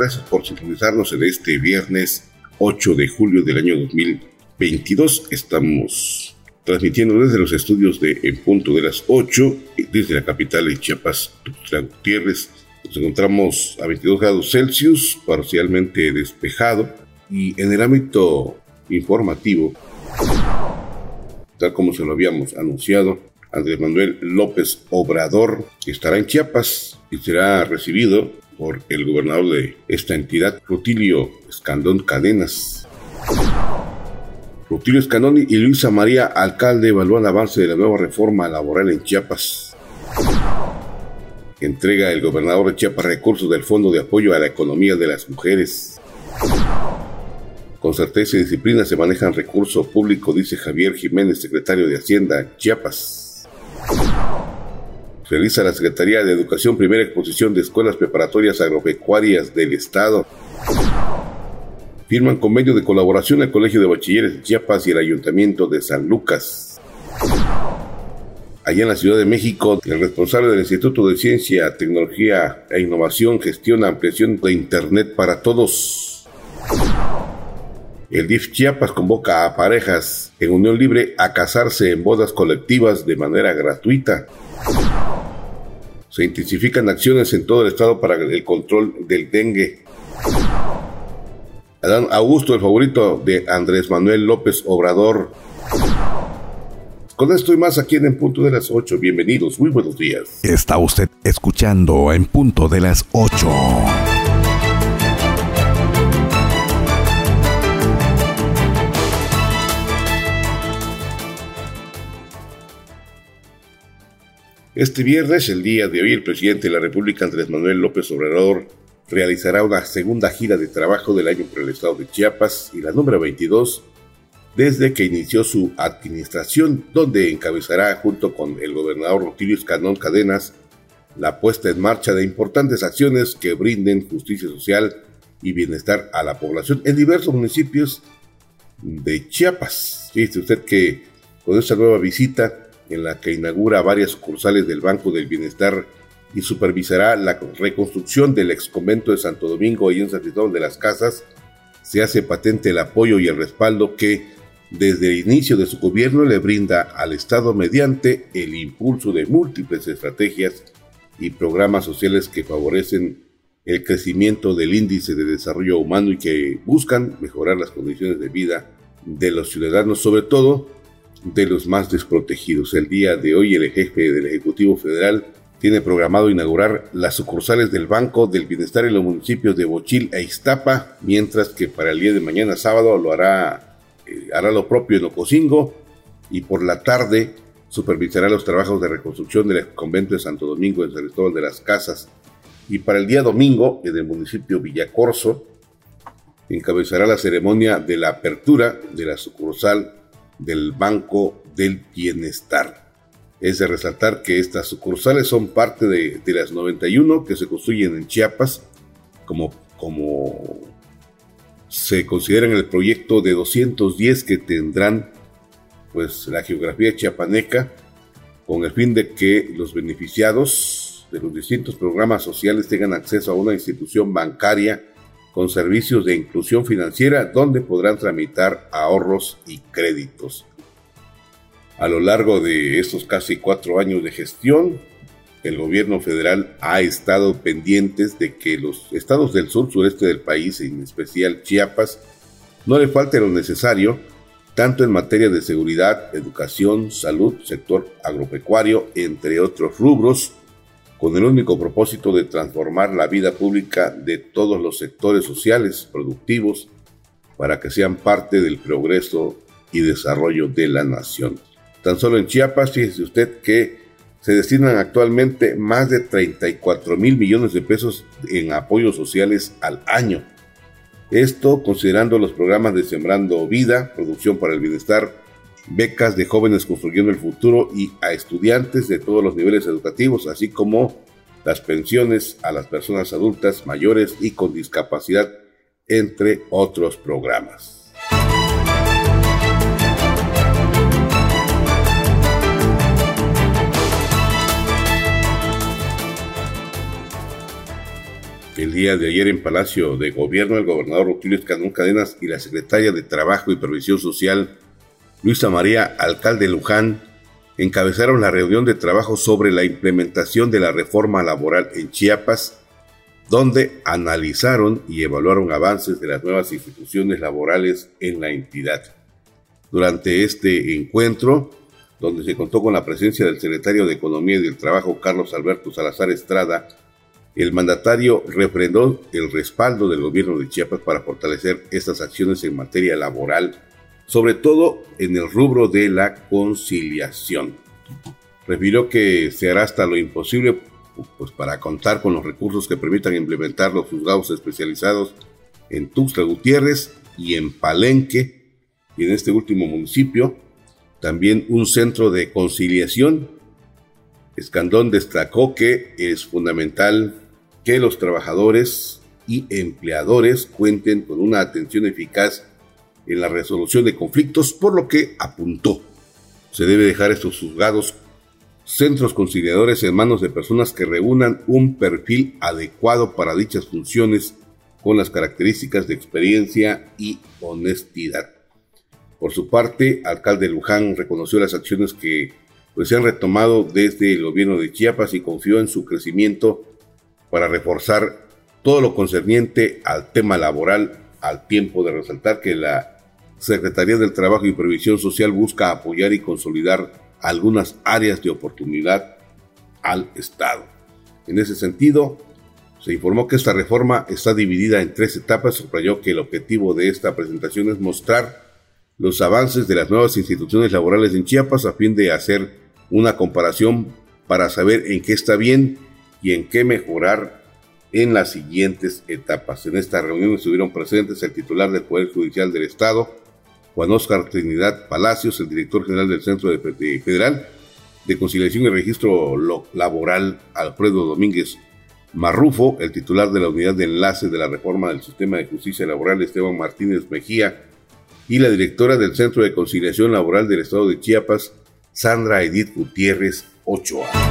Gracias por sintonizarnos en este viernes 8 de julio del año 2022. Estamos transmitiendo desde los estudios de En Punto de las 8, desde la capital de Chiapas, Tuxtla Gutiérrez. Nos encontramos a 22 grados Celsius, parcialmente despejado. Y en el ámbito informativo, tal como se lo habíamos anunciado, Andrés Manuel López Obrador estará en Chiapas y será recibido por el gobernador de esta entidad, Rutilio Escandón Cadenas. Rutilio Escandón y Luisa María Alcalde evalúan avance de la nueva reforma laboral en Chiapas. Entrega el gobernador de Chiapas recursos del Fondo de Apoyo a la Economía de las Mujeres. Con certeza y disciplina se manejan recursos públicos, dice Javier Jiménez, secretario de Hacienda, Chiapas. Realiza la Secretaría de Educación primera exposición de escuelas preparatorias agropecuarias del Estado. Firman convenio de colaboración el Colegio de Bachilleres de Chiapas y el Ayuntamiento de San Lucas. Allá en la Ciudad de México, el responsable del Instituto de Ciencia, Tecnología e Innovación gestiona ampliación de Internet para todos. El DIF Chiapas convoca a parejas en unión libre a casarse en bodas colectivas de manera gratuita. Se intensifican acciones en todo el estado para el control del dengue. Adán Augusto, el favorito de Andrés Manuel López Obrador. Con esto y más aquí en En Punto de las 8. Bienvenidos, muy buenos días. Está usted escuchando En Punto de las 8. Este viernes, el día de hoy, el presidente de la República, Andrés Manuel López Obrador, realizará una segunda gira de trabajo del año por el estado de Chiapas y la número 22 desde que inició su administración, donde encabezará junto con el gobernador Rutilio Escanón Cadenas la puesta en marcha de importantes acciones que brinden justicia social y bienestar a la población en diversos municipios de Chiapas. Fíjese usted que con esta nueva visita en la que inaugura varias sucursales del Banco del Bienestar y supervisará la reconstrucción del ex convento de Santo Domingo y en San Cristóbal de las Casas, se hace patente el apoyo y el respaldo que desde el inicio de su gobierno le brinda al Estado mediante el impulso de múltiples estrategias y programas sociales que favorecen el crecimiento del índice de desarrollo humano y que buscan mejorar las condiciones de vida de los ciudadanos, sobre todo de los más desprotegidos. El día de hoy el jefe del Ejecutivo Federal tiene programado inaugurar las sucursales del Banco del Bienestar en los municipios de Bochil e Iztapa, mientras que para el día de mañana sábado lo hará, eh, hará lo propio en Ocosingo y por la tarde supervisará los trabajos de reconstrucción del convento de Santo Domingo en San Cristóbal de las Casas. Y para el día domingo, en el municipio Villacorso, encabezará la ceremonia de la apertura de la sucursal del Banco del Bienestar. Es de resaltar que estas sucursales son parte de, las 91 que se construyen en Chiapas, como, como se considera en el proyecto de 210 que tendrán pues la geografía chiapaneca con el fin de que los beneficiados de los distintos programas sociales tengan acceso a una institución bancaria con servicios de inclusión financiera donde podrán tramitar ahorros y créditos. A lo largo de estos casi cuatro años de gestión, el gobierno federal ha estado pendientes de que los estados del sur sureste del país, en especial Chiapas, no le falte lo necesario, tanto en materia de seguridad, educación, salud, sector agropecuario, entre otros rubros, con el único propósito de transformar la vida pública de todos los sectores sociales productivos para que sean parte del progreso y desarrollo de la nación. Tan solo en Chiapas, fíjese usted que se destinan actualmente más de 34 mil millones de pesos en apoyos sociales al año. Esto considerando los programas de Sembrando Vida, Producción para el Bienestar, becas de jóvenes construyendo el futuro y a estudiantes de todos los niveles educativos, así como las pensiones a las personas adultas mayores y con discapacidad, entre otros programas. El día de ayer en Palacio de Gobierno, el gobernador Rutilio Escandón Cadenas y la secretaria de Trabajo y Previsión Social, Luisa María Alcalde Luján, encabezaron la reunión de trabajo sobre la implementación de la reforma laboral en Chiapas, donde analizaron y evaluaron avances de las nuevas instituciones laborales en la entidad. Durante este encuentro, donde se contó con la presencia del secretario de Economía y del Trabajo, Carlos Alberto Salazar Estrada, el mandatario refrendó el respaldo del gobierno de Chiapas para fortalecer estas acciones en materia laboral, sobre todo en el rubro de la conciliación. Refirió que se hará hasta lo imposible pues, para contar con los recursos que permitan implementar los juzgados especializados en Tuxtla Gutiérrez y en Palenque, y en este último municipio, también un centro de conciliación Escandón destacó que es fundamental que los trabajadores y empleadores cuenten con una atención eficaz en la resolución de conflictos, por lo que apuntó, se debe dejar estos juzgados centros conciliadores en manos de personas que reúnan un perfil adecuado para dichas funciones con las características de experiencia y honestidad. Por su parte, alcalde Luján reconoció las acciones que pues se han retomado desde el gobierno de Chiapas y confió en su crecimiento para reforzar todo lo concerniente al tema laboral, al tiempo de resaltar que la Secretaría del Trabajo y Previsión Social busca apoyar y consolidar algunas áreas de oportunidad al Estado. En ese sentido, se informó que esta reforma está dividida en tres etapas. Subrayó que el objetivo de esta presentación es mostrar los avances de las nuevas instituciones laborales en Chiapas a fin de hacer una comparación para saber en qué está bien y en qué mejorar en las siguientes etapas. En esta reunión estuvieron presentes el titular del Poder Judicial del Estado, Juan Oscar Trinidad Palacios, el director general del Centro de Federal de Conciliación y Registro Laboral, Alfredo Domínguez Marrufo, el titular de la Unidad de Enlace de la Reforma del Sistema de Justicia Laboral, Esteban Martínez Mejía, y la directora del Centro de Conciliación Laboral del Estado de Chiapas, Sandra Edith Gutiérrez Ochoa.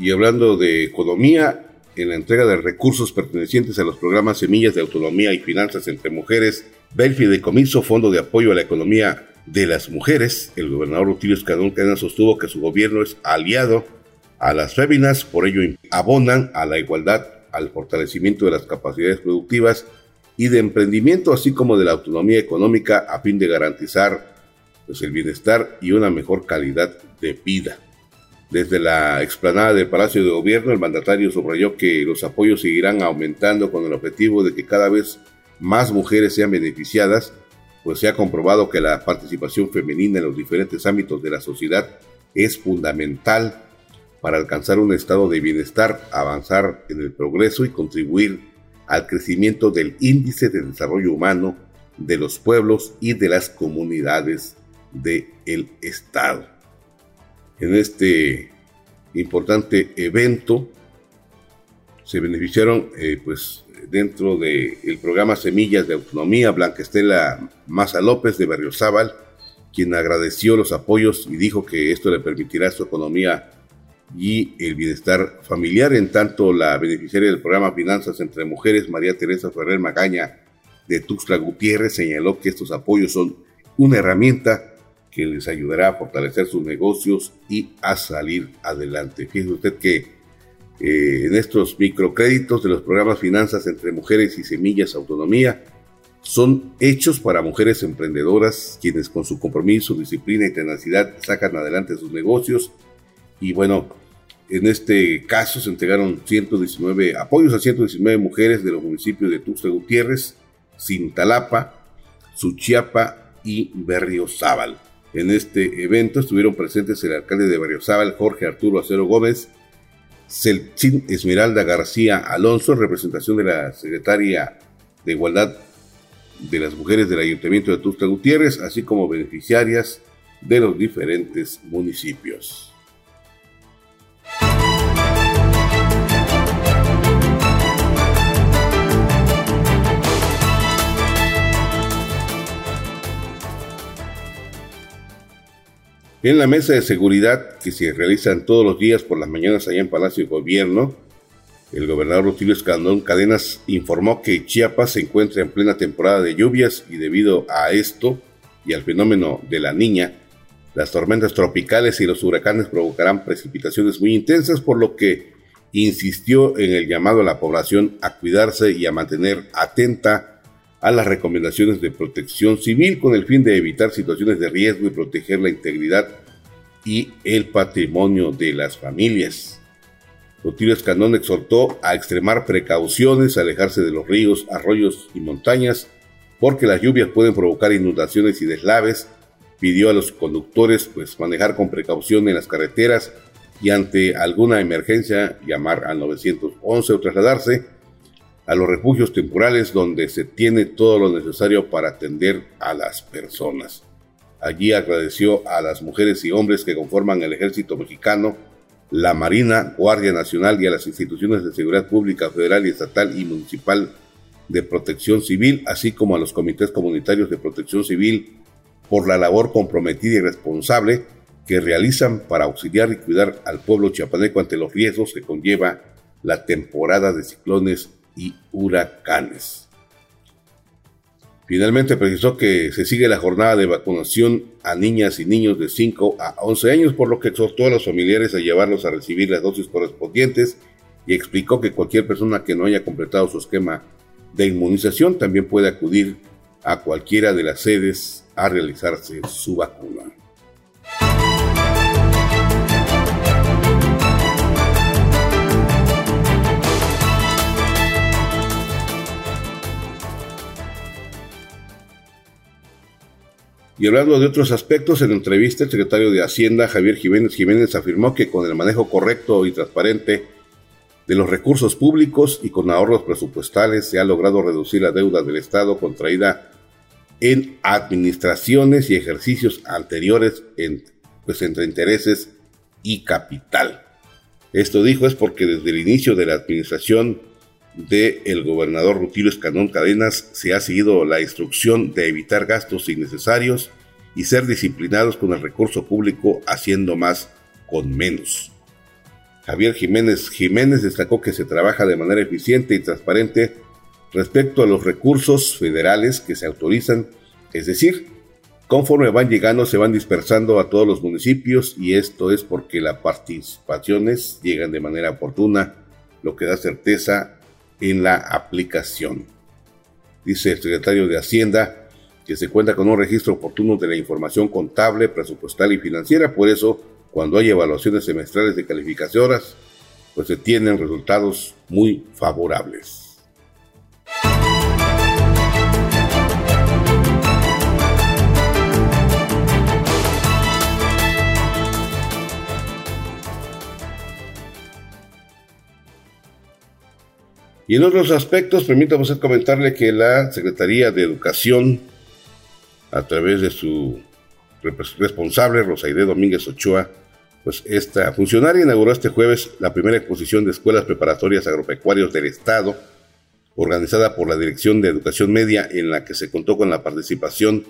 Y hablando de economía, en la entrega de recursos pertenecientes a los programas Semillas de Autonomía y Finanzas entre Mujeres, Belfi de Comiso, Fondo de Apoyo a la Economía de las Mujeres, el gobernador Rutilio Escadón Cadena sostuvo que su gobierno es aliado a las féminas, por ello abonan a la igualdad, al fortalecimiento de las capacidades productivas y de emprendimiento, así como de la autonomía económica a fin de garantizar pues, el bienestar y una mejor calidad de vida. Desde la explanada del Palacio de Gobierno, el mandatario subrayó que los apoyos seguirán aumentando con el objetivo de que cada vez más mujeres sean beneficiadas, pues se ha comprobado que la participación femenina en los diferentes ámbitos de la sociedad es fundamental para alcanzar un estado de bienestar, avanzar en el progreso y contribuir al crecimiento del índice de desarrollo humano de los pueblos y de las comunidades del Estado. En este importante evento se beneficiaron eh, pues dentro del programa Semillas de Autonomía Blanca Estela Maza López de Berriozábal, quien agradeció los apoyos y dijo que esto le permitirá su economía y el bienestar familiar. En tanto, la beneficiaria del programa Finanzas entre Mujeres, María Teresa Ferrer Magaña de Tuxtla Gutiérrez, señaló que estos apoyos son una herramienta que les ayudará a fortalecer sus negocios y a salir adelante. Fíjese usted que eh, en estos microcréditos de los programas Finanzas entre Mujeres y Semillas Autonomía son hechos para mujeres emprendedoras quienes con su compromiso, disciplina y tenacidad sacan adelante sus negocios y bueno, En este caso se entregaron 119 apoyos a 119 mujeres de los municipios de Tuxtla Gutiérrez, Cintalapa, Suchiapa y Berriozábal. En este evento estuvieron presentes el alcalde de Berriozábal, Jorge Arturo Acero Gómez, Celcin Esmeralda García Alonso, en representación de la secretaria de Igualdad de las Mujeres del Ayuntamiento de Tuxtla Gutiérrez, así como beneficiarias de los diferentes municipios. En la mesa de seguridad que se realizan todos los días por las mañanas allá en Palacio de Gobierno, el gobernador Rutilio Escandón Cadenas informó que Chiapas se encuentra en plena temporada de lluvias y debido a esto y al fenómeno de la niña, las tormentas tropicales y los huracanes provocarán precipitaciones muy intensas, por lo que insistió en el llamado a la población a cuidarse y a mantener atenta a las recomendaciones de protección civil con el fin de evitar situaciones de riesgo y proteger la integridad y el patrimonio de las familias. Rutilio Escandón exhortó a extremar precauciones, alejarse de los ríos, arroyos y montañas, porque las lluvias pueden provocar inundaciones y deslaves. Pidió a los conductores pues manejar con precaución en las carreteras y ante alguna emergencia llamar al 911 o trasladarse a los refugios temporales donde se tiene todo lo necesario para atender a las personas. Allí agradeció a las mujeres y hombres que conforman el ejército mexicano, la Marina, Guardia Nacional y a las instituciones de seguridad pública federal y estatal y municipal de protección civil, así como a los comités comunitarios de protección civil por la labor comprometida y responsable que realizan para auxiliar y cuidar al pueblo chiapaneco ante los riesgos que conlleva la temporada de ciclones y huracanes. Finalmente precisó que se sigue la jornada de vacunación a niñas y niños de 5 a 11 años, por lo que exhortó a los familiares a llevarlos a recibir las dosis correspondientes y explicó que cualquier persona que no haya completado su esquema de inmunización también puede acudir a cualquiera de las sedes a realizarse su vacuna. Y hablando de otros aspectos, en entrevista el secretario de Hacienda, Javier Jiménez Jiménez, afirmó que con el manejo correcto y transparente de los recursos públicos y con ahorros presupuestales se ha logrado reducir la deuda del Estado contraída en administraciones y ejercicios anteriores pues, entre intereses y capital. Esto dijo es porque desde el inicio de la administración del el gobernador Rutilio Escanón Cadenas se ha seguido la instrucción de evitar gastos innecesarios y ser disciplinados con el recurso público haciendo más con menos. Javier Jiménez Jiménez destacó que se trabaja de manera eficiente y transparente respecto a los recursos federales que se autorizan, es decir, conforme van llegando se van dispersando a todos los municipios y esto es porque las participaciones llegan de manera oportuna, lo que da certeza en la aplicación. Dice el secretario de Hacienda que se cuenta con un registro oportuno de la información contable, presupuestal y financiera, por eso cuando hay evaluaciones semestrales de calificaciones, pues se tienen resultados muy favorables. Y en otros aspectos, permítame comentarle que la Secretaría de Educación, a través de su responsable, Rosaide Domínguez Ochoa, pues esta funcionaria inauguró este jueves la primera exposición de escuelas preparatorias agropecuarios del Estado, organizada por la Dirección de Educación Media, en la que se contó con la participación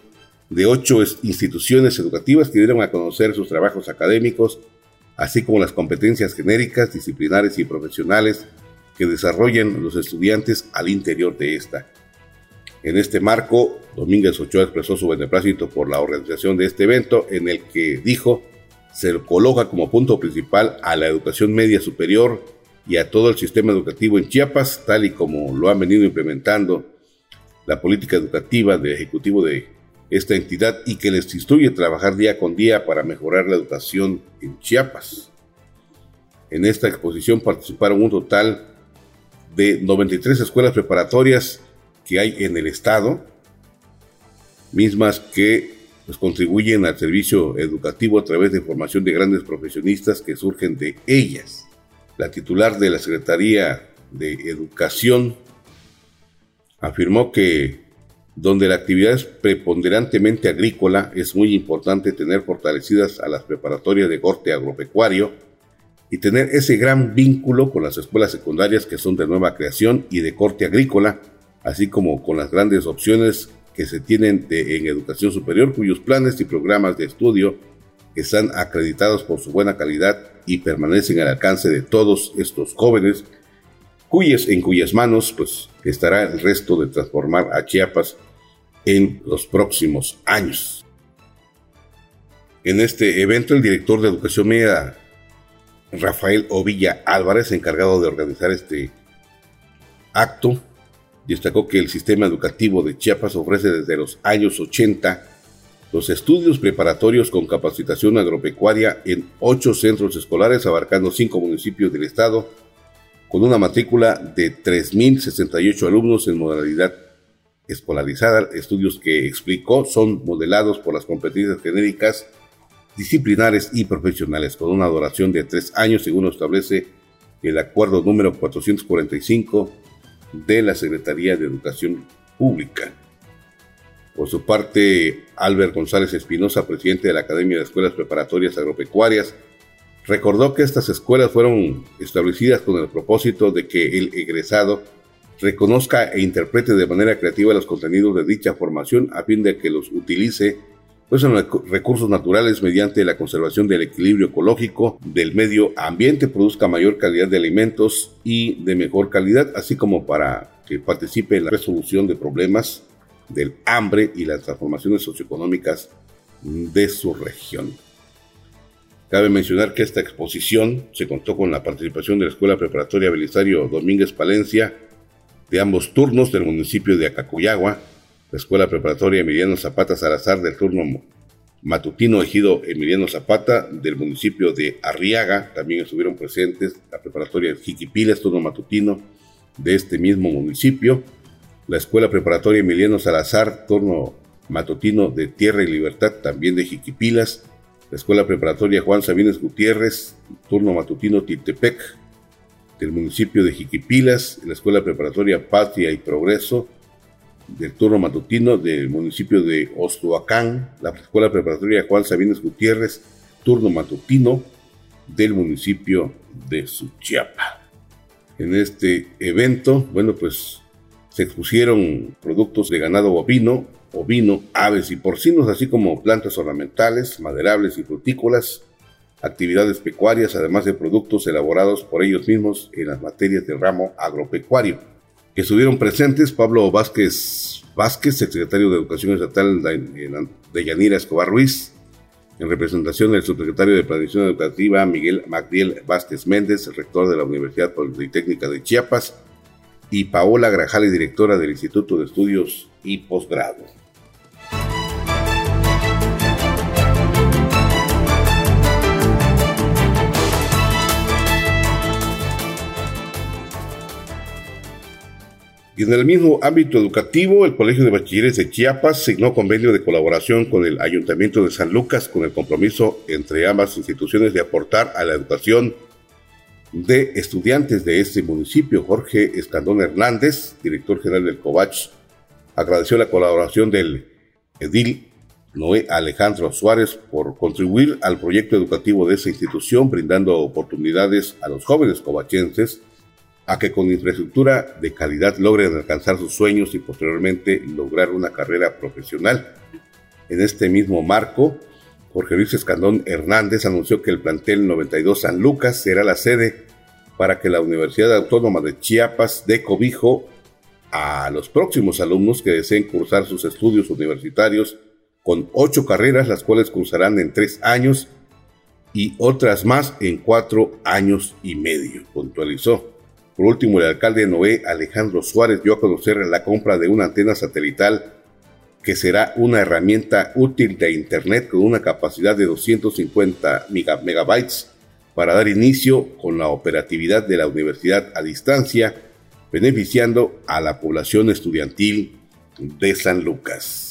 de ocho instituciones educativas que dieron a conocer sus trabajos académicos, así como las competencias genéricas, disciplinares y profesionales que desarrollen los estudiantes al interior de esta. En este marco, Domínguez Ochoa expresó su beneplácito por la organización de este evento, en el que dijo se coloca como punto principal a la educación media superior y a todo el sistema educativo en Chiapas, tal y como lo han venido implementando la política educativa del Ejecutivo de esta entidad y que les instruye trabajar día con día para mejorar la educación en Chiapas. En esta exposición participaron un total de 93 escuelas preparatorias que hay en el estado, mismas que pues, contribuyen al servicio educativo a través de formación de grandes profesionistas que surgen de ellas. La titular de la Secretaría de Educación afirmó que donde la actividad es preponderantemente agrícola, es muy importante tener fortalecidas a las preparatorias de corte agropecuario y tener ese gran vínculo con las escuelas secundarias que son de nueva creación y de corte agrícola, así como con las grandes opciones que se tienen en educación superior, cuyos planes y programas de estudio están acreditados por su buena calidad y permanecen al alcance de todos estos jóvenes, cuyas, en cuyas manos pues, estará el resto de transformar a Chiapas en los próximos años. En este evento, el director de Educación Media, Rafael Ovilla Álvarez, encargado de organizar este acto, destacó que el sistema educativo de Chiapas ofrece desde los años 80 los estudios preparatorios con capacitación agropecuaria en ocho centros escolares abarcando cinco municipios del estado, con una matrícula de 3.068 alumnos en modalidad escolarizada, estudios que explicó son modelados por las competencias genéricas, disciplinares y profesionales, con una duración de tres años, según establece el acuerdo número 445 de la Secretaría de Educación Pública. Por su parte, Albert González Espinosa, presidente de la Academia de Escuelas Preparatorias Agropecuarias, recordó que estas escuelas fueron establecidas con el propósito de que el egresado reconozca e interprete de manera creativa los contenidos de dicha formación a fin de que los utilice pues en recursos naturales mediante la conservación del equilibrio ecológico del medio ambiente, produzca mayor calidad de alimentos y de mejor calidad, así como para que participe en la resolución de problemas del hambre y las transformaciones socioeconómicas de su región. Cabe mencionar que esta exposición se contó con la participación de la Escuela Preparatoria Belisario Domínguez Palencia, de ambos turnos del municipio de Acacuyagua, la Escuela Preparatoria Emiliano Zapata Salazar del turno matutino ejido Emiliano Zapata del municipio de Arriaga, también estuvieron presentes la Preparatoria Jiquipilas, turno matutino de este mismo municipio, la Escuela Preparatoria Emiliano Salazar, turno matutino de Tierra y Libertad, también de Jiquipilas, la Escuela Preparatoria Juan Sabines Gutiérrez, turno matutino Tiltepec, del municipio de Jiquipilas, la Escuela Preparatoria Patria y Progreso, del turno matutino del municipio de Ostoacán, la Escuela Preparatoria Juan Sabines Gutiérrez, turno matutino del municipio de Suchiapa. En este evento, bueno, pues se expusieron productos de ganado bovino, ovino, aves y porcinos, así como plantas ornamentales, maderables y frutícolas, actividades pecuarias, además de productos elaborados por ellos mismos en las materias del ramo agropecuario. Estuvieron presentes Pablo Vázquez Vázquez, secretario de Educación Estatal de Yanira Escobar Ruiz, en representación del subsecretario de Planificación Educativa Miguel Magdiel Vázquez Méndez, rector de la Universidad Politécnica de Chiapas, y Paola Grajales, directora del Instituto de Estudios y Posgrado. Y en el mismo ámbito educativo, el Colegio de Bachilleres de Chiapas signó convenio de colaboración con el Ayuntamiento de San Lucas con el compromiso entre ambas instituciones de aportar a la educación de estudiantes de este municipio. Jorge Escandón Hernández, director general del COVACH, agradeció la colaboración del edil Noé Alejandro Suárez por contribuir al proyecto educativo de esa institución, brindando oportunidades a los jóvenes covachenses a que con infraestructura de calidad logren alcanzar sus sueños y posteriormente lograr una carrera profesional. En este mismo marco, Jorge Luis Escandón Hernández anunció que el plantel 92 San Lucas será la sede para que la Universidad Autónoma de Chiapas dé cobijo a los próximos alumnos que deseen cursar sus estudios universitarios con ocho carreras, las cuales cursarán en tres años y otras más en cuatro años y medio, puntualizó. Por último, el alcalde de Noé, Alejandro Suárez, dio a conocer la compra de una antena satelital que será una herramienta útil de Internet con una capacidad de 250 megabytes para dar inicio con la operatividad de la universidad a distancia, beneficiando a la población estudiantil de San Lucas.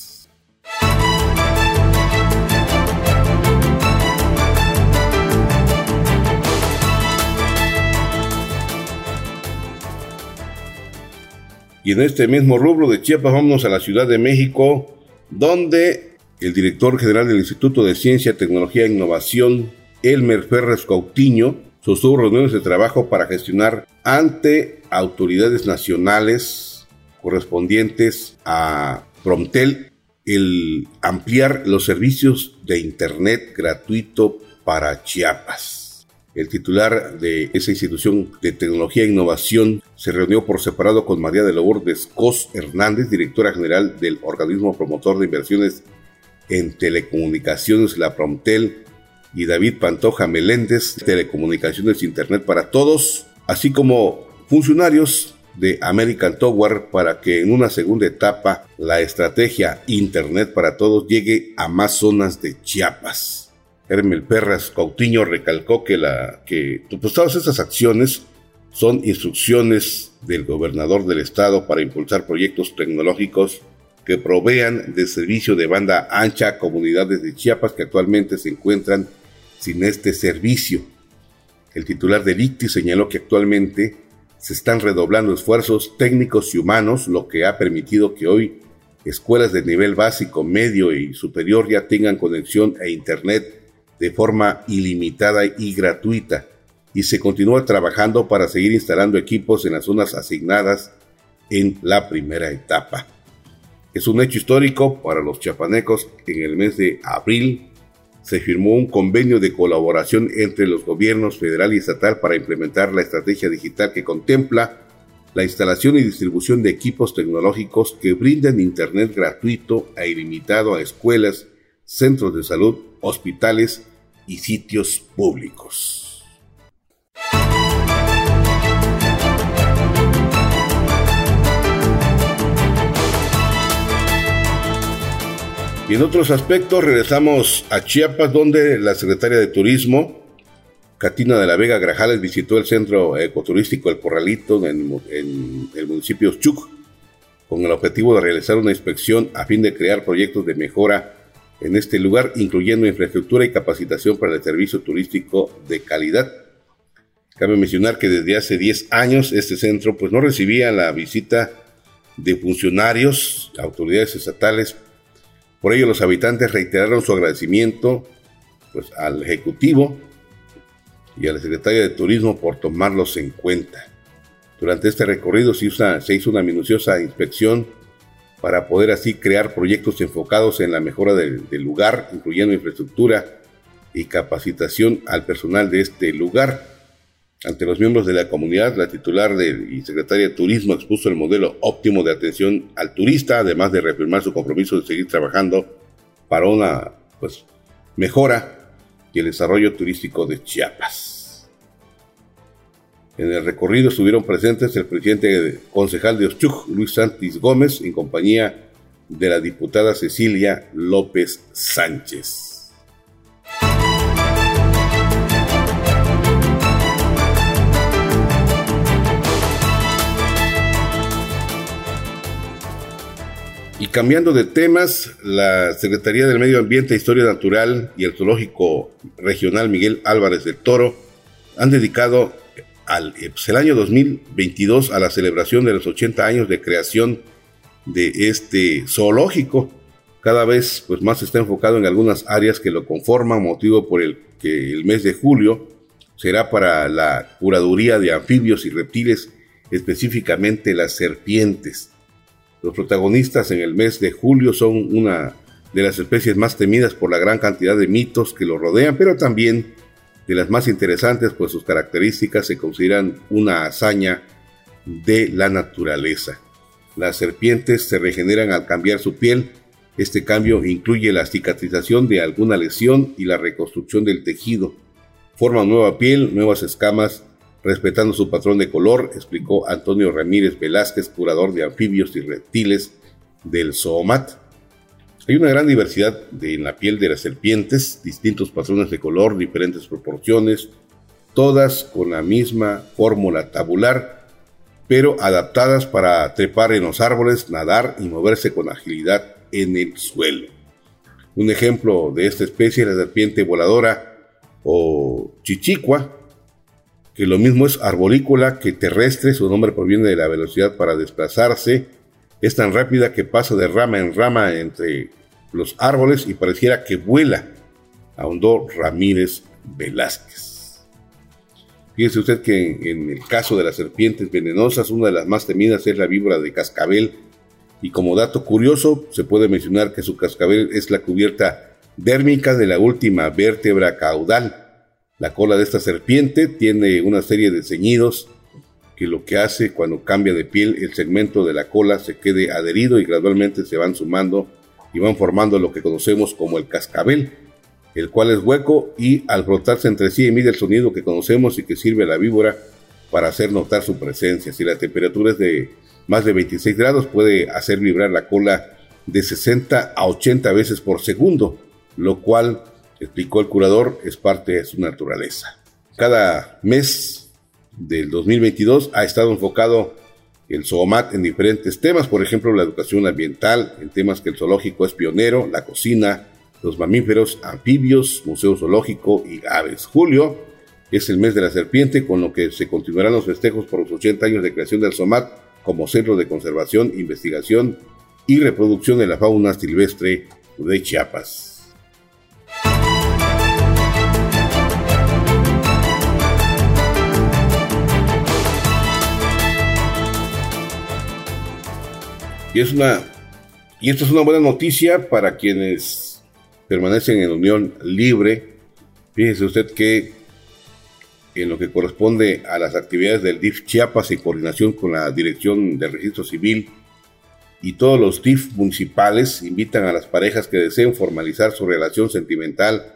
Y en este mismo rubro de Chiapas vamos a la Ciudad de México, donde el director general del Instituto de Ciencia, Tecnología e Innovación, Elmer Ferres Cautiño, sostuvo reuniones de trabajo para gestionar ante autoridades nacionales correspondientes a Promtel el ampliar los servicios de Internet gratuito para Chiapas. El titular de esa institución de tecnología e innovación se reunió por separado con María de Lourdes Cos Hernández, directora general del organismo promotor de inversiones en telecomunicaciones, la Promtel, y David Pantoja Meléndez, Telecomunicaciones Internet para Todos, así como funcionarios de American Tower para que en una segunda etapa la estrategia Internet para Todos llegue a más zonas de Chiapas. Hermel Perras Cautiño recalcó que, la, que pues, todas estas acciones son instrucciones del gobernador del estado para impulsar proyectos tecnológicos que provean de servicio de banda ancha a comunidades de Chiapas que actualmente se encuentran sin este servicio. El titular del ICTI señaló que actualmente se están redoblando esfuerzos técnicos y humanos, lo que ha permitido que hoy escuelas de nivel básico, medio y superior ya tengan conexión a Internet de forma ilimitada y gratuita y se continúa trabajando para seguir instalando equipos en las zonas asignadas en la primera etapa. Es un hecho histórico para los chapanecos en el mes de abril se firmó un convenio de colaboración entre los gobiernos federal y estatal para implementar la estrategia digital que contempla la instalación y distribución de equipos tecnológicos que brinden Internet gratuito e ilimitado a escuelas, centros de salud, hospitales y sitios públicos. Y en otros aspectos regresamos a Chiapas, donde la secretaria de Turismo, Catina de la Vega Grajales, visitó el centro ecoturístico El Corralito en, en el municipio Chuc, con el objetivo de realizar una inspección a fin de crear proyectos de mejora en este lugar, incluyendo infraestructura y capacitación para el servicio turístico de calidad. Cabe mencionar que desde hace 10 años este centro pues no recibía la visita de funcionarios, autoridades estatales. Por ello los habitantes reiteraron su agradecimiento pues, al Ejecutivo y a la Secretaría de Turismo por tomarlos en cuenta. Durante este recorrido se hizo una minuciosa inspección para poder así crear proyectos enfocados en la mejora del, lugar, incluyendo infraestructura y capacitación al personal de este lugar. Ante los miembros de la comunidad, la titular y secretaria de Turismo expuso el modelo óptimo de atención al turista, además de reafirmar su compromiso de seguir trabajando para una pues, mejora y el desarrollo turístico de Chiapas. En el recorrido estuvieron presentes el presidente concejal de Ochuc, Luis Santis Gómez, en compañía de la diputada Cecilia López Sánchez. Y cambiando de temas, la Secretaría del Medio Ambiente, Historia Natural y el Zoológico Regional Miguel Álvarez del Toro han dedicado al, pues, el año 2022 a la celebración de los 80 años de creación de este zoológico. Cada vez pues, más está enfocado en algunas áreas que lo conforman, motivo por el que el mes de julio será para la curaduría de anfibios y reptiles, específicamente las serpientes. Los protagonistas en el mes de julio son una de las especies más temidas por la gran cantidad de mitos que lo rodean, pero también de las más interesantes, pues sus características se consideran una hazaña de la naturaleza. Las serpientes se regeneran al cambiar su piel. Este cambio incluye la cicatrización de alguna lesión y la reconstrucción del tejido. Forman nueva piel, nuevas escamas, respetando su patrón de color, explicó Antonio Ramírez Velázquez, curador de anfibios y reptiles del Zoomat. Hay una gran diversidad en la piel de las serpientes, distintos patrones de color, diferentes proporciones, todas con la misma fórmula tabular, pero adaptadas para trepar en los árboles, nadar y moverse con agilidad en el suelo. Un ejemplo de esta especie es la serpiente voladora o chichicua, que lo mismo es arborícola que terrestre, su nombre proviene de la velocidad para desplazarse, es tan rápida que pasa de rama en rama entre los árboles y pareciera que vuela, ahondó Ramírez Velázquez. Fíjese usted que en el caso de las serpientes venenosas, una de las más temidas es la víbora de cascabel, y como dato curioso, se puede mencionar que su cascabel es la cubierta dérmica de la última vértebra caudal. La cola de esta serpiente tiene una serie de ceñidos que lo que hace cuando cambia de piel el segmento de la cola se quede adherido y gradualmente se van sumando y van formando lo que conocemos como el cascabel, el cual es hueco y al frotarse entre sí emite el sonido que conocemos y que sirve a la víbora para hacer notar su presencia. Si la temperatura es de más de 26 grados puede hacer vibrar la cola de 60 a 80 veces por segundo, lo cual, explicó el curador, es parte de su naturaleza. Cada mes del 2022 ha estado enfocado el ZOOMAT en diferentes temas, por ejemplo, la educación ambiental, en temas que el zoológico es pionero, la cocina, los mamíferos, anfibios, museo zoológico y aves. Julio es el mes de la serpiente, con lo que se continuarán los festejos por los 80 años de creación del ZOOMAT como centro de conservación, investigación y reproducción de la fauna silvestre de Chiapas. Y, es una, y esto es una buena noticia para quienes permanecen en unión libre. Fíjese usted que en lo que corresponde a las actividades del DIF Chiapas en coordinación con la Dirección de Registro Civil y todos los DIF municipales invitan a las parejas que deseen formalizar su relación sentimental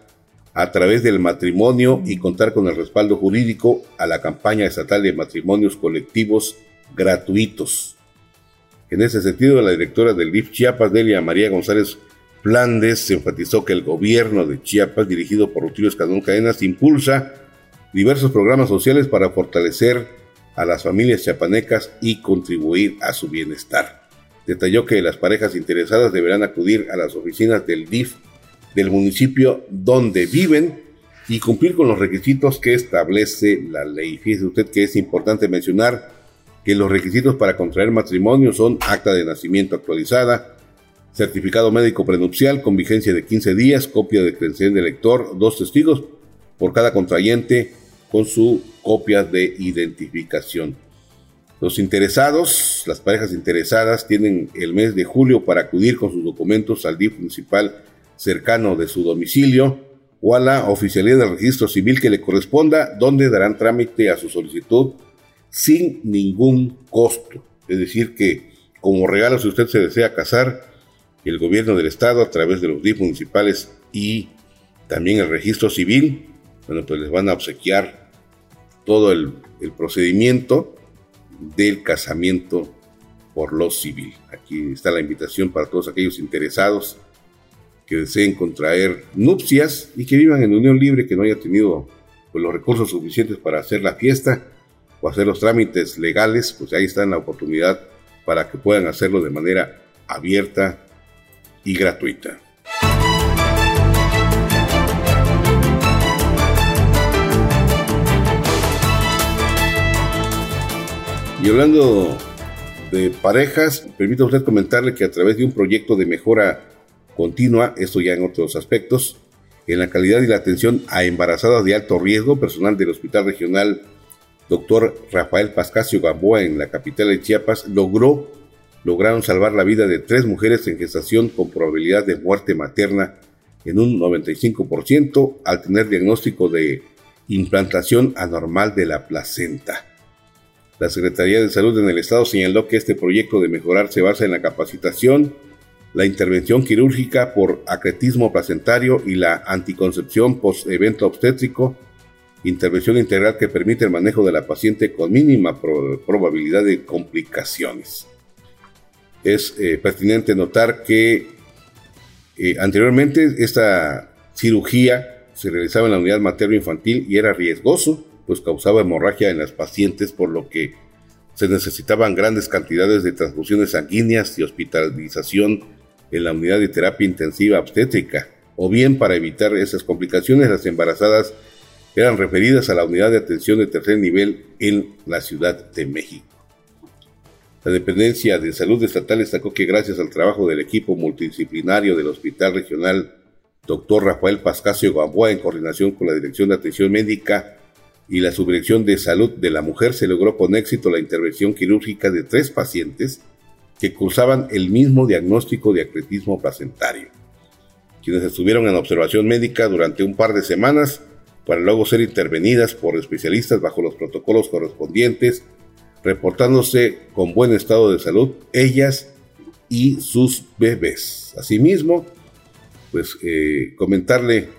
a través del matrimonio y contar con el respaldo jurídico a la campaña estatal de matrimonios colectivos gratuitos. En ese sentido, la directora del DIF Chiapas, Delia María González Flandes, enfatizó que el gobierno de Chiapas, dirigido por Rutilio Escandón Cadenas, impulsa diversos programas sociales para fortalecer a las familias chiapanecas y contribuir a su bienestar. Detalló que las parejas interesadas deberán acudir a las oficinas del DIF del municipio donde viven y cumplir con los requisitos que establece la ley. Fíjese usted que es importante mencionar que los requisitos para contraer matrimonio son acta de nacimiento actualizada, certificado médico prenupcial con vigencia de 15 días, copia de credencial de elector, dos testigos por cada contrayente con su copia de identificación. Los interesados, las parejas interesadas, tienen el mes de julio para acudir con sus documentos al DIF municipal cercano de su domicilio o a la oficialidad del registro civil que le corresponda, donde darán trámite a su solicitud sin ningún costo. Es decir, que como regalo, si usted se desea casar, el gobierno del estado, a través de los DIF municipales y también el registro civil, bueno, pues les van a obsequiar todo el, procedimiento del casamiento por lo civil. Aquí está la invitación para todos aquellos interesados que deseen contraer nupcias y que vivan en unión libre, que no haya tenido pues, los recursos suficientes para hacer la fiesta o hacer los trámites legales, pues ahí está la oportunidad para que puedan hacerlo de manera abierta y gratuita. Y hablando de parejas, permita usted comentarle que a través de un proyecto de mejora continua, esto ya en otros aspectos, en la calidad y la atención a embarazadas de alto riesgo, personal del Hospital Regional Dr. Rafael Pascasio Gamboa en la capital de Chiapas logró lograron salvar la vida de tres mujeres en gestación con probabilidad de muerte materna en un 95% al tener diagnóstico de implantación anormal de la placenta. La Secretaría de Salud en el Estado señaló que este proyecto de mejorar se basa en la capacitación, la intervención quirúrgica por acretismo placentario y la anticoncepción post-evento obstétrico, intervención integral que permite el manejo de la paciente con mínima probabilidad de complicaciones. Es eh, pertinente notar que eh, anteriormente esta cirugía se realizaba en la unidad materno-infantil y era riesgoso pues causaba hemorragia en las pacientes, por lo que se necesitaban grandes cantidades de transfusiones sanguíneas y hospitalización en la unidad de terapia intensiva obstétrica, o bien para evitar esas complicaciones las embarazadas eran referidas a la unidad de atención de tercer nivel en la Ciudad de México. La Dependencia de Salud Estatal destacó que gracias al trabajo del equipo multidisciplinario del Hospital Regional Dr. Rafael Pascasio Gamboa en coordinación con la Dirección de Atención Médica y la Subdirección de Salud de la Mujer se logró con éxito la intervención quirúrgica de tres pacientes que cursaban el mismo diagnóstico de acretismo placentario, quienes estuvieron en observación médica durante un par de semanas para luego ser intervenidas por especialistas bajo los protocolos correspondientes reportándose con buen estado de salud ellas y sus bebés. Asimismo, pues eh, comentarle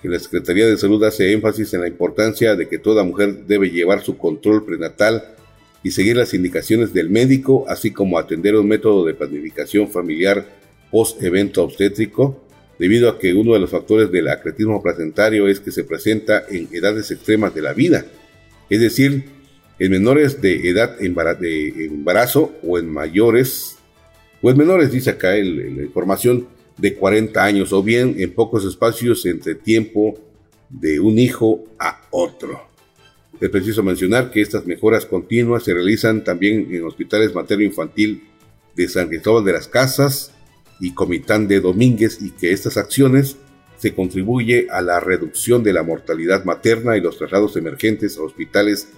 que la Secretaría de Salud hace énfasis en la importancia de que toda mujer debe llevar su control prenatal y seguir las indicaciones del médico, así como atender un método de planificación familiar post-evento obstétrico, debido a que uno de los factores del acretismo placentario es que se presenta en edades extremas de la vida, es decir, en menores de edad de embarazo o en mayores, o en menores, dice acá la información, de 40 años, o bien en pocos espacios entre tiempo de un hijo a otro. Es preciso mencionar que estas mejoras continuas se realizan también en hospitales materno-infantil de San Cristóbal de las Casas y Comitán de Domínguez y que estas acciones se contribuye a la reducción de la mortalidad materna y los traslados emergentes a hospitales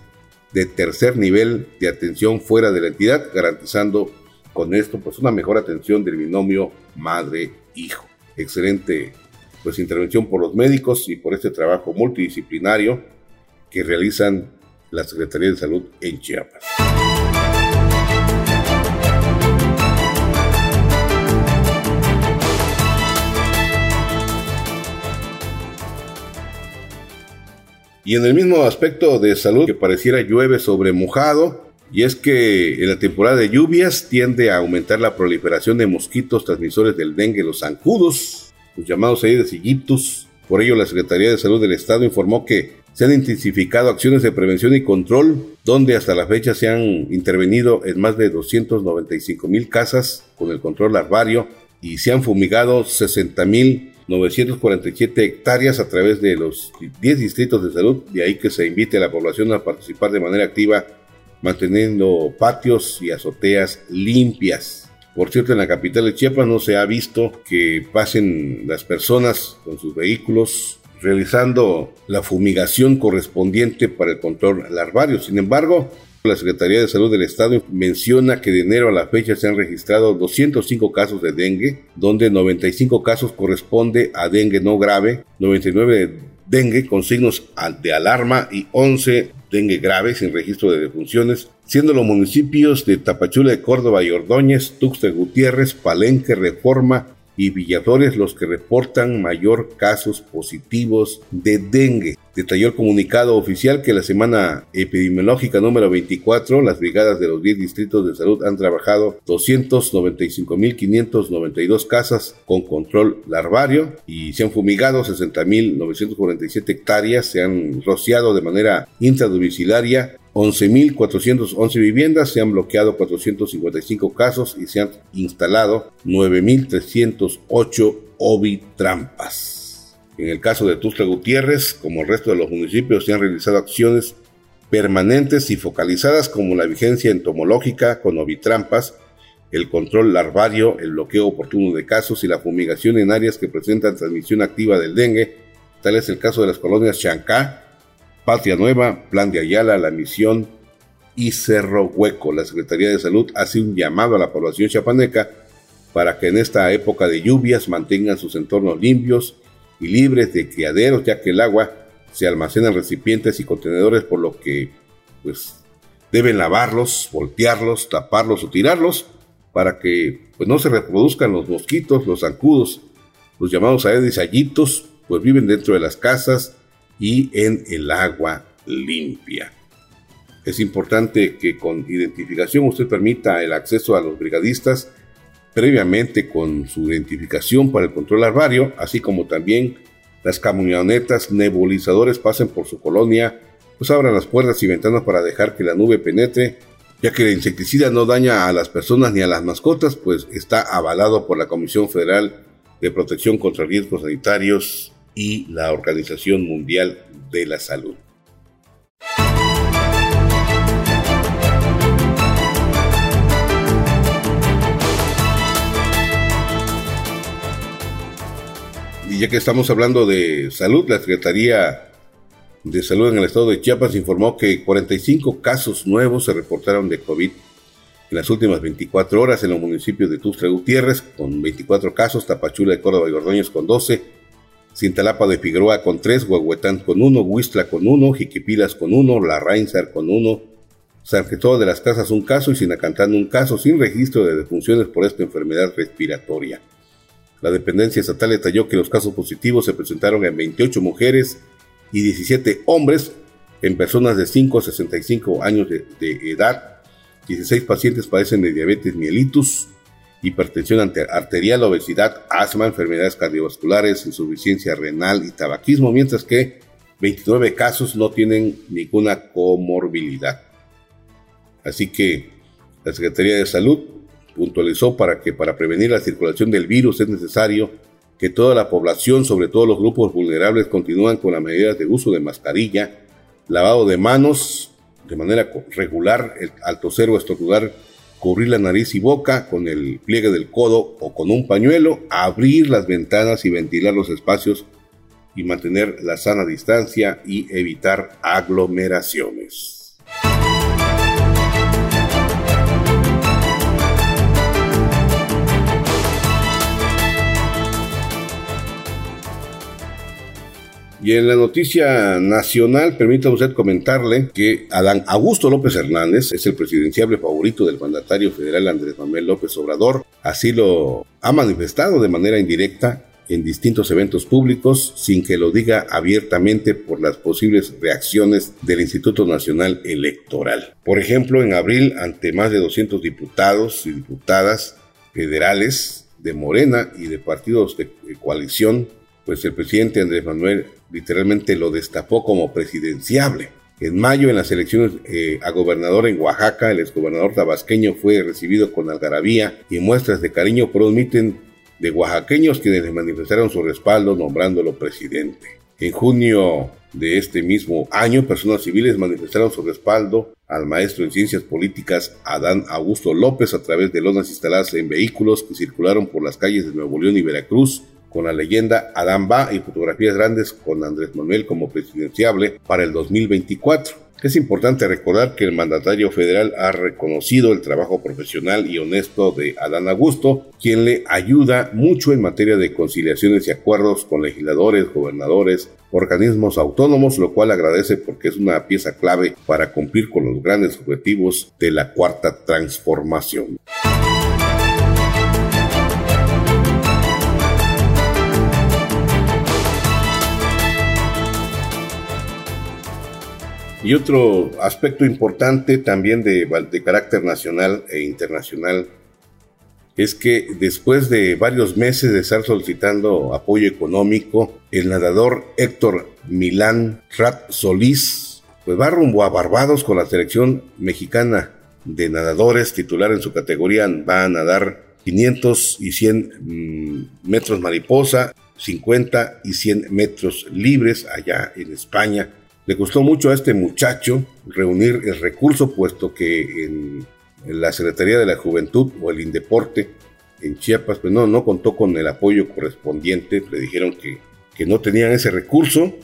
de tercer nivel de atención fuera de la entidad, garantizando con esto pues una mejor atención del binomio madre-hijo. Excelente pues intervención por los médicos y por este trabajo multidisciplinario que realizan la Secretaría de Salud en Chiapas. Y en el mismo aspecto de salud que pareciera llueve sobre mojado, y es que en la temporada de lluvias tiende a aumentar la proliferación de mosquitos transmisores del dengue, los zancudos, los llamados Aedes aegyptus. Por ello, la Secretaría de Salud del Estado informó que se han intensificado acciones de prevención y control, donde hasta la fecha se han intervenido en más de 295 mil casas con el control larvario y se han fumigado 60 mil 947 hectáreas a través de los 10 distritos de salud, de ahí que se invite a la población a participar de manera activa, manteniendo patios y azoteas limpias. Por cierto, en la capital de Chiapas no se ha visto que pasen las personas con sus vehículos realizando la fumigación correspondiente para el control larvario. Sin embargo, la Secretaría de Salud del Estado menciona que de enero a la fecha se han registrado 205 casos de dengue, donde 95 casos corresponde a dengue no grave, 99 de dengue con signos de alarma y 11 dengue grave sin registro de defunciones, siendo los municipios de Tapachula de Córdoba y Ordóñez, Tuxtla Gutiérrez, Palenque, Reforma, y Villadores los que reportan mayor casos positivos de dengue. Detalló el comunicado oficial que la semana epidemiológica número 24, las brigadas de los 10 distritos de salud han trabajado 295.592 casas con control larvario y se han fumigado 60.947 hectáreas, se han rociado de manera intradomiciliaria 11.411 viviendas, se han bloqueado 455 casos y se han instalado 9.308 ovitrampas. En el caso de Tuxtla Gutiérrez, como el resto de los municipios, se han realizado acciones permanentes y focalizadas como la vigencia entomológica con ovitrampas, el control larvario, el bloqueo oportuno de casos y la fumigación en áreas que presentan transmisión activa del dengue, tal es el caso de las colonias Chancá, Patria Nueva, Plan de Ayala, La Misión y Cerro Hueco. La Secretaría de Salud hace un llamado a la población chapaneca para que en esta época de lluvias mantengan sus entornos limpios y libres de criaderos, ya que el agua se almacena en recipientes y contenedores, por lo que pues deben lavarlos, voltearlos, taparlos o tirarlos para que pues, no se reproduzcan los mosquitos, los zancudos, los llamados aedes ayitos, pues viven dentro de las casas y en el agua limpia. Es importante que con identificación usted permita el acceso a los brigadistas previamente con su identificación para el control larvario, así como también las camionetas nebulizadores pasen por su colonia pues abran las puertas y ventanas para dejar que la nube penetre, ya que el insecticida no daña a las personas ni a las mascotas, pues está avalado por la Comisión Federal de Protección contra Riesgos Sanitarios y la Organización Mundial de la Salud. Y ya que estamos hablando de salud, la Secretaría de Salud en el estado de Chiapas informó que 45 casos nuevos se reportaron de COVID en las últimas 24 horas en los municipios de Tuxtla Gutiérrez con 24 casos, Tapachula de Córdoba y Ordóñez con 12, Cintalapa de Figueroa con 3, Huehuetán con 1, Huistla con 1, Jiquipilas con 1, La Rainsar con 1, San Cristóbal de las Casas un caso y Sinacantán un caso sin registro de defunciones por esta enfermedad respiratoria. La dependencia estatal detalló que los casos positivos se presentaron en 28 mujeres y 17 hombres en personas de 5 a 65 años de, edad. 16 pacientes padecen de diabetes mellitus, hipertensión arterial, obesidad, asma, enfermedades cardiovasculares, insuficiencia renal y tabaquismo, mientras que 29 casos no tienen ninguna comorbilidad. Así que la Secretaría de Salud puntualizó para que para prevenir la circulación del virus es necesario que toda la población, sobre todo los grupos vulnerables, continúen con las medidas de uso de mascarilla, lavado de manos de manera regular, al toser o estornudar, cubrir la nariz y boca con el pliegue del codo o con un pañuelo, abrir las ventanas y ventilar los espacios y mantener la sana distancia y evitar aglomeraciones. Y en la noticia nacional, permítame usted comentarle que Adán Augusto López Hernández es el presidenciable favorito del mandatario federal Andrés Manuel López Obrador. Así lo ha manifestado de manera indirecta en distintos eventos públicos sin que lo diga abiertamente por las posibles reacciones del Instituto Nacional Electoral. Por ejemplo, en abril, ante más de 200 diputados y diputadas federales de Morena y de partidos de coalición, pues el presidente Andrés Manuel literalmente lo destapó como presidenciable. En mayo, en las elecciones eh, a gobernador en Oaxaca, el exgobernador tabasqueño fue recibido con algarabía y muestras de cariño por un de oaxaqueños quienes le manifestaron su respaldo nombrándolo presidente. En junio de este mismo año, personas civiles manifestaron su respaldo al maestro en ciencias políticas Adán Augusto López a través de lonas instaladas en vehículos que circularon por las calles de Nuevo León y Veracruz con la leyenda Adán Va y fotografías grandes con Andrés Manuel como presidenciable para el 2024. Es importante recordar que el mandatario federal ha reconocido el trabajo profesional y honesto de Adán Augusto, quien le ayuda mucho en materia de conciliaciones y acuerdos con legisladores, gobernadores, organismos autónomos, lo cual agradece porque es una pieza clave para cumplir con los grandes objetivos de la cuarta transformación. Y otro aspecto importante también de, carácter nacional e internacional es que después de varios meses de estar solicitando apoyo económico, el nadador Héctor Milán Rat Solís pues va rumbo a Barbados con la selección mexicana de nadadores titular en su categoría. Va a nadar 500 y 100 mm, metros mariposa, 50 y 100 metros libres allá en España le costó mucho a este muchacho reunir el recurso, puesto que en, la Secretaría de la Juventud o el Indeporte en Chiapas, pues no, no contó con el apoyo correspondiente. Le dijeron que, que no tenían ese recurso,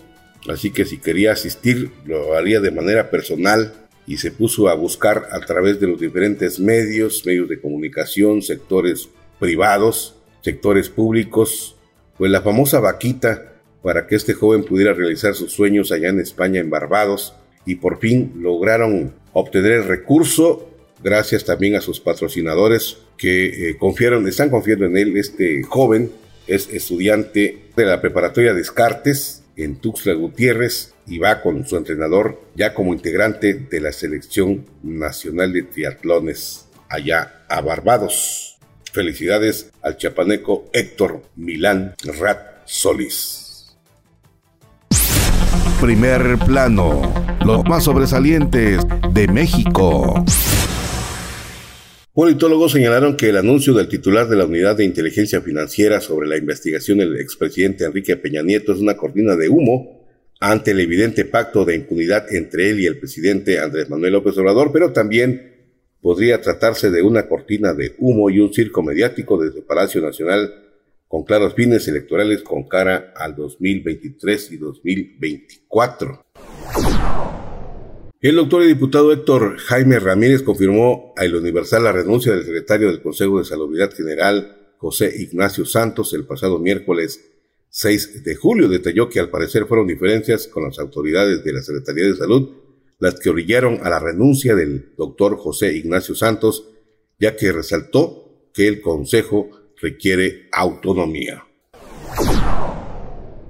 así que si quería asistir lo haría de manera personal y se puso a buscar a través de los diferentes medios, medios de comunicación, sectores privados, sectores públicos, pues la famosa vaquita para que este joven pudiera realizar sus sueños allá en España, en Barbados, y por fin lograron obtener el recurso gracias también a sus patrocinadores que eh, confiaron, están confiando en él. Este joven es estudiante de la preparatoria Descartes en Tuxtla Gutiérrez y va con su entrenador ya como integrante de la selección nacional de triatlones allá a Barbados. Felicidades al chapaneco Héctor Milán Rat Solís. Primer plano. los más sobresalientes de México. Politólogos señalaron que el anuncio del titular de la Unidad de Inteligencia Financiera sobre la investigación del expresidente Enrique Peña Nieto es una cortina de humo ante el evidente pacto de impunidad entre él y el presidente Andrés Manuel López Obrador, pero también podría tratarse de una cortina de humo y un circo mediático desde Palacio Nacional con claros fines electorales con cara al 2023 y 2024. El doctor y diputado Héctor Jaime Ramírez confirmó a El Universal la renuncia del secretario del Consejo de Salubridad General, José Ignacio Santos, el pasado miércoles 6 de julio. Detalló que al parecer fueron diferencias con las autoridades de la Secretaría de Salud las que orillaron a la renuncia del doctor José Ignacio Santos, ya que resaltó que el Consejo requiere autonomía.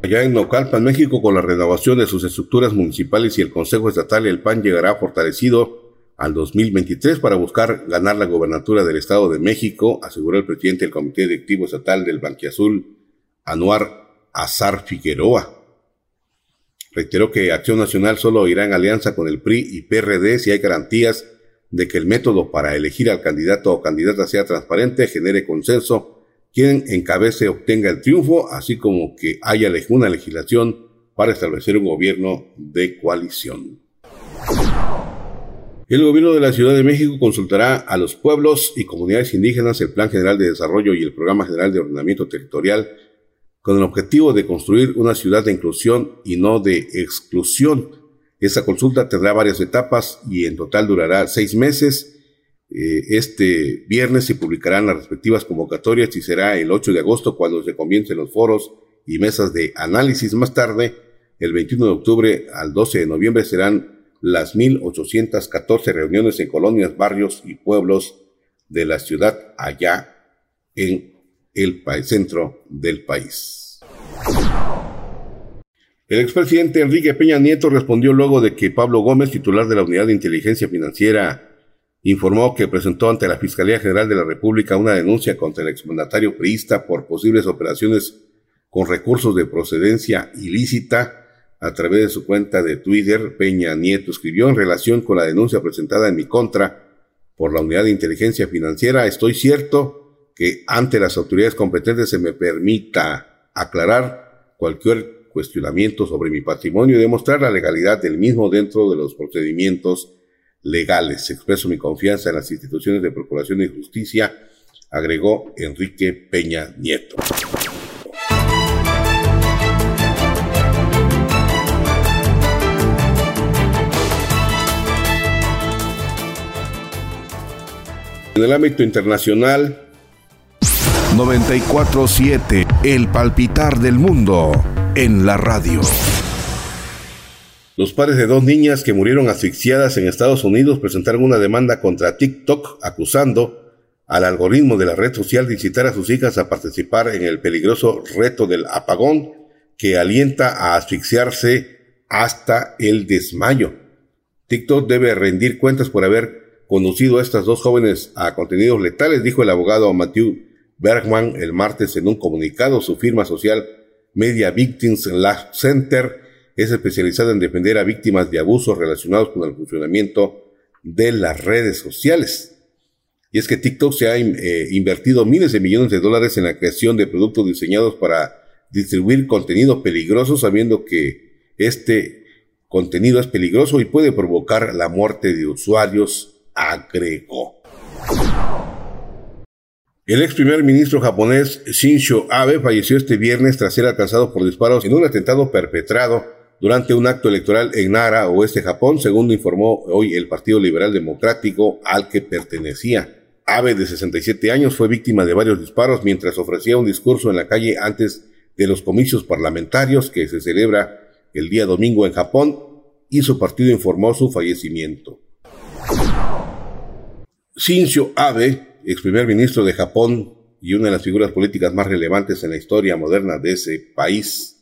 Allá en Naucalpan, México, con la renovación de sus estructuras municipales y el Consejo Estatal, el PAN llegará fortalecido al 2023 para buscar ganar la gobernatura del Estado de México, aseguró el presidente del Comité Directivo Estatal del Banquiazul, Anuar Azar Figueroa. Reiteró que Acción Nacional solo irá en alianza con el PRI y PRD si hay garantías de que el método para elegir al candidato o candidata sea transparente, genere consenso, quien encabece obtenga el triunfo, así como que haya una legislación para establecer un gobierno de coalición. El gobierno de la Ciudad de México consultará a los pueblos y comunidades indígenas el Plan General de Desarrollo y el Programa General de Ordenamiento Territorial con el objetivo de construir una ciudad de inclusión y no de exclusión. Esta consulta tendrá varias etapas y en total durará seis meses. Eh, este viernes se publicarán las respectivas convocatorias y será el 8 de agosto cuando se comiencen los foros y mesas de análisis. Más tarde, el 21 de octubre al 12 de noviembre serán las 1.814 reuniones en colonias, barrios y pueblos de la ciudad allá en el centro del país. El expresidente Enrique Peña Nieto respondió luego de que Pablo Gómez, titular de la Unidad de Inteligencia Financiera, informó que presentó ante la Fiscalía General de la República una denuncia contra el exmandatario priista por posibles operaciones con recursos de procedencia ilícita. A través de su cuenta de Twitter, Peña Nieto escribió en relación con la denuncia presentada en mi contra por la Unidad de Inteligencia Financiera, estoy cierto que ante las autoridades competentes se me permita aclarar cualquier cuestionamiento sobre mi patrimonio y demostrar la legalidad del mismo dentro de los procedimientos legales. Expreso mi confianza en las instituciones de Procuración y Justicia, agregó Enrique Peña Nieto. En el ámbito internacional, 947, el palpitar del mundo en la radio. Los padres de dos niñas que murieron asfixiadas en Estados Unidos presentaron una demanda contra TikTok acusando al algoritmo de la red social de incitar a sus hijas a participar en el peligroso reto del apagón que alienta a asfixiarse hasta el desmayo. TikTok debe rendir cuentas por haber conducido a estas dos jóvenes a contenidos letales, dijo el abogado Matthew Bergman el martes en un comunicado, su firma social Media Victims Law Center es especializada en defender a víctimas de abusos relacionados con el funcionamiento de las redes sociales. Y es que TikTok se ha eh, invertido miles de millones de dólares en la creación de productos diseñados para distribuir contenido peligroso, sabiendo que este contenido es peligroso y puede provocar la muerte de usuarios, agregó. El ex primer ministro japonés Shinzo Abe falleció este viernes tras ser alcanzado por disparos en un atentado perpetrado durante un acto electoral en Nara, oeste Japón, según informó hoy el Partido Liberal Democrático al que pertenecía. Abe, de 67 años, fue víctima de varios disparos mientras ofrecía un discurso en la calle antes de los comicios parlamentarios que se celebra el día domingo en Japón y su partido informó su fallecimiento. Shinzo Abe ex primer ministro de Japón y una de las figuras políticas más relevantes en la historia moderna de ese país,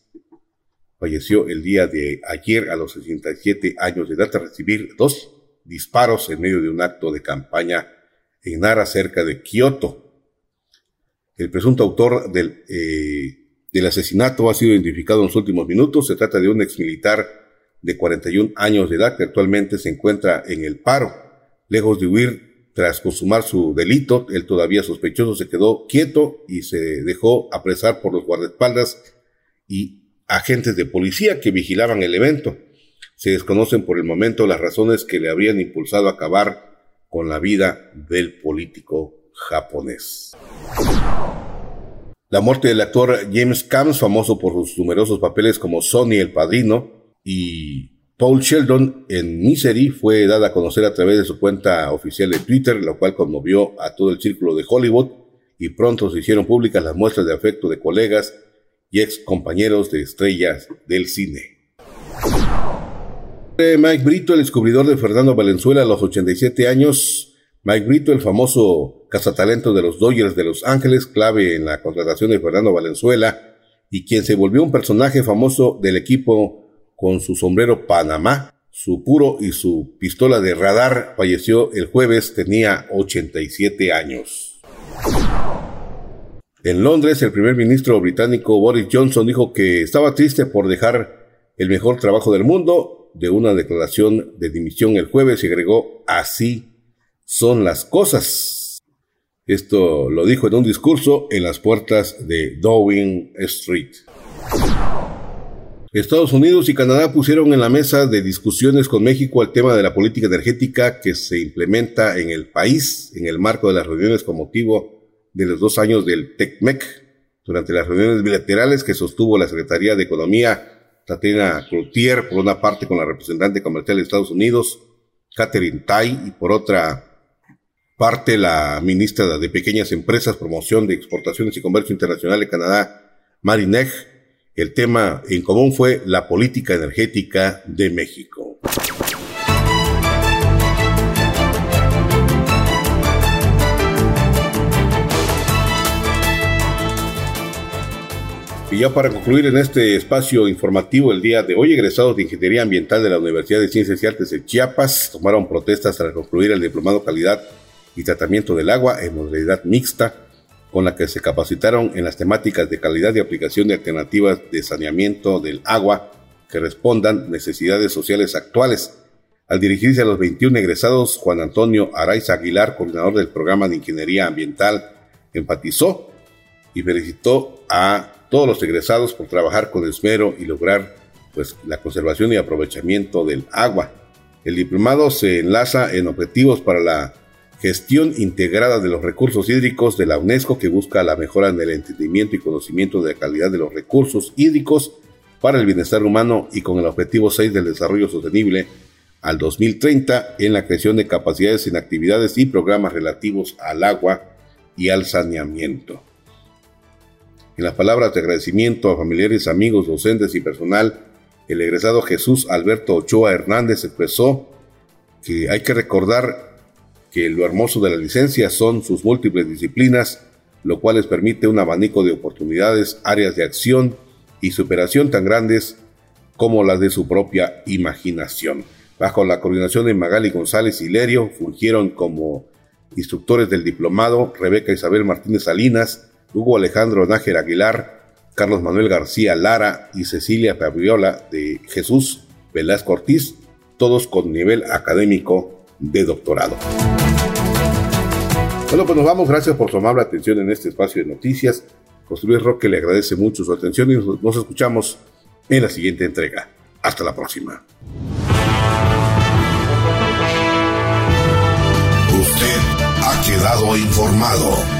falleció el día de ayer a los 67 años de edad a recibir dos disparos en medio de un acto de campaña en Nara, cerca de Kioto. El presunto autor del, eh, del asesinato ha sido identificado en los últimos minutos. Se trata de un exmilitar de 41 años de edad, que actualmente se encuentra en el paro. Lejos de huir tras consumar su delito, el todavía sospechoso se quedó quieto y se dejó apresar por los guardaespaldas y agentes de policía que vigilaban el evento. Se desconocen por el momento las razones que le habrían impulsado a acabar con la vida del político japonés. La muerte del actor James Caan, famoso por sus numerosos papeles como Sonny el Padrino y Paul Sheldon en Misery, fue dada a conocer a través de su cuenta oficial de Twitter, lo cual conmovió a todo el círculo de Hollywood y pronto se hicieron públicas las muestras de afecto de colegas y ex compañeros de estrellas del cine. Mike Brito, el descubridor de Fernando Valenzuela a los 87 años. Mike Brito, el famoso cazatalento de los Dodgers de Los Ángeles, clave en la contratación de Fernando Valenzuela, y quien se volvió un personaje famoso del equipo con su sombrero Panamá, su puro y su pistola de radar, falleció el jueves, tenía 87 años. En Londres, el primer ministro británico Boris Johnson dijo que estaba triste por dejar el mejor trabajo del mundo de una declaración de dimisión el jueves y agregó, así son las cosas. Esto lo dijo en un discurso en las puertas de Downing Street. Estados Unidos y Canadá pusieron en la mesa de discusiones con México el tema de la política energética que se implementa en el país en el marco de las reuniones con motivo de los dos años del TECMEC. Durante las reuniones bilaterales que sostuvo la Secretaría de Economía Tatiana Cloutier, por una parte con la representante comercial de Estados Unidos, Catherine Tai, y por otra parte la ministra de Pequeñas Empresas, Promoción de Exportaciones y Comercio Internacional de Canadá, Marineg. El tema en común fue la política energética de México. Y ya para concluir en este espacio informativo el día de hoy, egresados de Ingeniería Ambiental de la Universidad de Ciencias y Artes de Chiapas tomaron protestas tras concluir el Diplomado Calidad y Tratamiento del Agua en modalidad mixta, con la que se capacitaron en las temáticas de calidad y aplicación de alternativas de saneamiento del agua que respondan necesidades sociales actuales. Al dirigirse a los 21 egresados, Juan Antonio Araiza Aguilar, coordinador del programa de Ingeniería Ambiental, enfatizó y felicitó a todos los egresados por trabajar con esmero y lograr pues, la conservación y aprovechamiento del agua. El diplomado se enlaza en objetivos para la gestión integrada de los recursos hídricos de la UNESCO que busca la mejora en el entendimiento y conocimiento de la calidad de los recursos hídricos para el bienestar humano y con el objetivo 6 del desarrollo sostenible al 2030 en la creación de capacidades en actividades y programas relativos al agua y al saneamiento. En las palabras de agradecimiento a familiares, amigos, docentes y personal, el egresado Jesús Alberto Ochoa Hernández expresó que hay que recordar que lo hermoso de la licencia son sus múltiples disciplinas, lo cual les permite un abanico de oportunidades, áreas de acción y superación tan grandes como las de su propia imaginación. Bajo la coordinación de Magali González Hilerio, fungieron como instructores del diplomado Rebeca Isabel Martínez Salinas, Hugo Alejandro Nájera Aguilar, Carlos Manuel García Lara y Cecilia Fabiola de Jesús Velasco Ortiz, todos con nivel académico de doctorado. Bueno, pues nos vamos. Gracias por su amable atención en este espacio de noticias. José Luis Roque le agradece mucho su atención y nos escuchamos en la siguiente entrega. Hasta la próxima. Usted ha quedado informado.